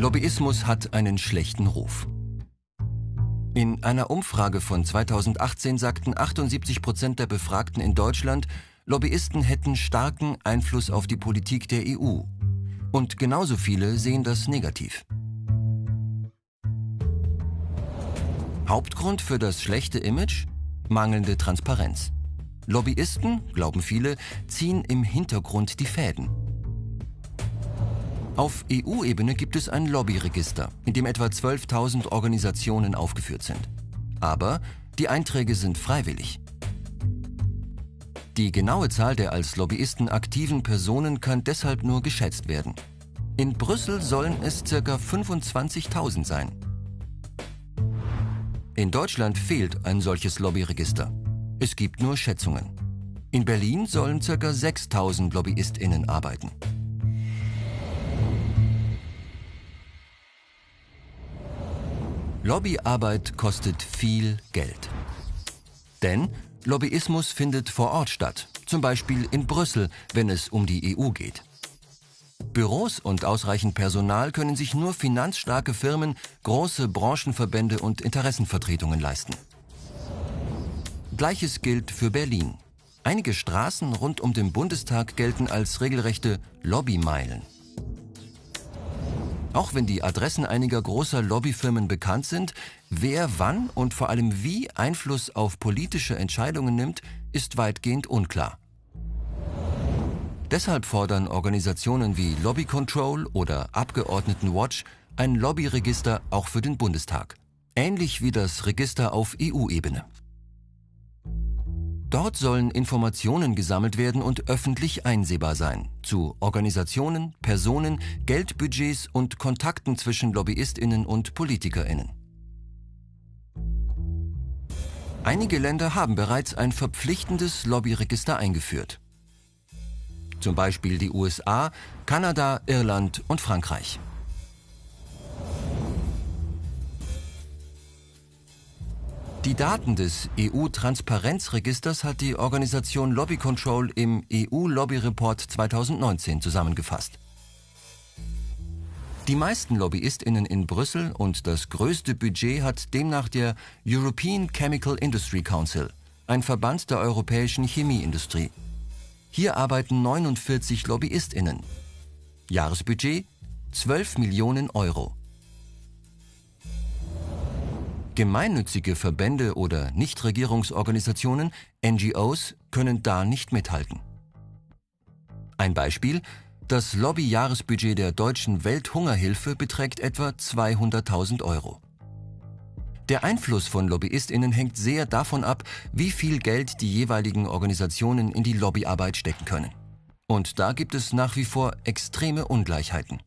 Lobbyismus hat einen schlechten Ruf. In einer Umfrage von 2018 sagten 78 Prozent der Befragten in Deutschland, Lobbyisten hätten starken Einfluss auf die Politik der EU. Und genauso viele sehen das negativ. Hauptgrund für das schlechte Image? Mangelnde Transparenz. Lobbyisten, glauben viele, ziehen im Hintergrund die Fäden. Auf EU-Ebene gibt es ein Lobbyregister, in dem etwa 12.000 Organisationen aufgeführt sind. Aber die Einträge sind freiwillig. Die genaue Zahl der als Lobbyisten aktiven Personen kann deshalb nur geschätzt werden. In Brüssel sollen es ca. 25.000 sein. In Deutschland fehlt ein solches Lobbyregister. Es gibt nur Schätzungen. In Berlin sollen ca. 6000 LobbyistInnen arbeiten. Lobbyarbeit kostet viel Geld. Denn Lobbyismus findet vor Ort statt, zum Beispiel in Brüssel, wenn es um die EU geht. Büros und ausreichend Personal können sich nur finanzstarke Firmen, große Branchenverbände und Interessenvertretungen leisten. Gleiches gilt für Berlin. Einige Straßen rund um den Bundestag gelten als regelrechte Lobbymeilen. Auch wenn die Adressen einiger großer Lobbyfirmen bekannt sind, wer wann und vor allem wie Einfluss auf politische Entscheidungen nimmt, ist weitgehend unklar. Deshalb fordern Organisationen wie Lobby Control oder Abgeordnetenwatch ein Lobbyregister auch für den Bundestag. Ähnlich wie das Register auf EU-Ebene. Dort sollen Informationen gesammelt werden und öffentlich einsehbar sein zu Organisationen, Personen, Geldbudgets und Kontakten zwischen Lobbyistinnen und Politikerinnen. Einige Länder haben bereits ein verpflichtendes Lobbyregister eingeführt. Zum Beispiel die USA, Kanada, Irland und Frankreich. Die Daten des EU-Transparenzregisters hat die Organisation Lobby Control im EU-Lobby-Report 2019 zusammengefasst. Die meisten Lobbyistinnen in Brüssel und das größte Budget hat demnach der European Chemical Industry Council, ein Verband der europäischen Chemieindustrie. Hier arbeiten 49 Lobbyistinnen. Jahresbudget 12 Millionen Euro. Gemeinnützige Verbände oder Nichtregierungsorganisationen, NGOs, können da nicht mithalten. Ein Beispiel, das Lobby-Jahresbudget der deutschen Welthungerhilfe beträgt etwa 200.000 Euro. Der Einfluss von Lobbyistinnen hängt sehr davon ab, wie viel Geld die jeweiligen Organisationen in die Lobbyarbeit stecken können. Und da gibt es nach wie vor extreme Ungleichheiten.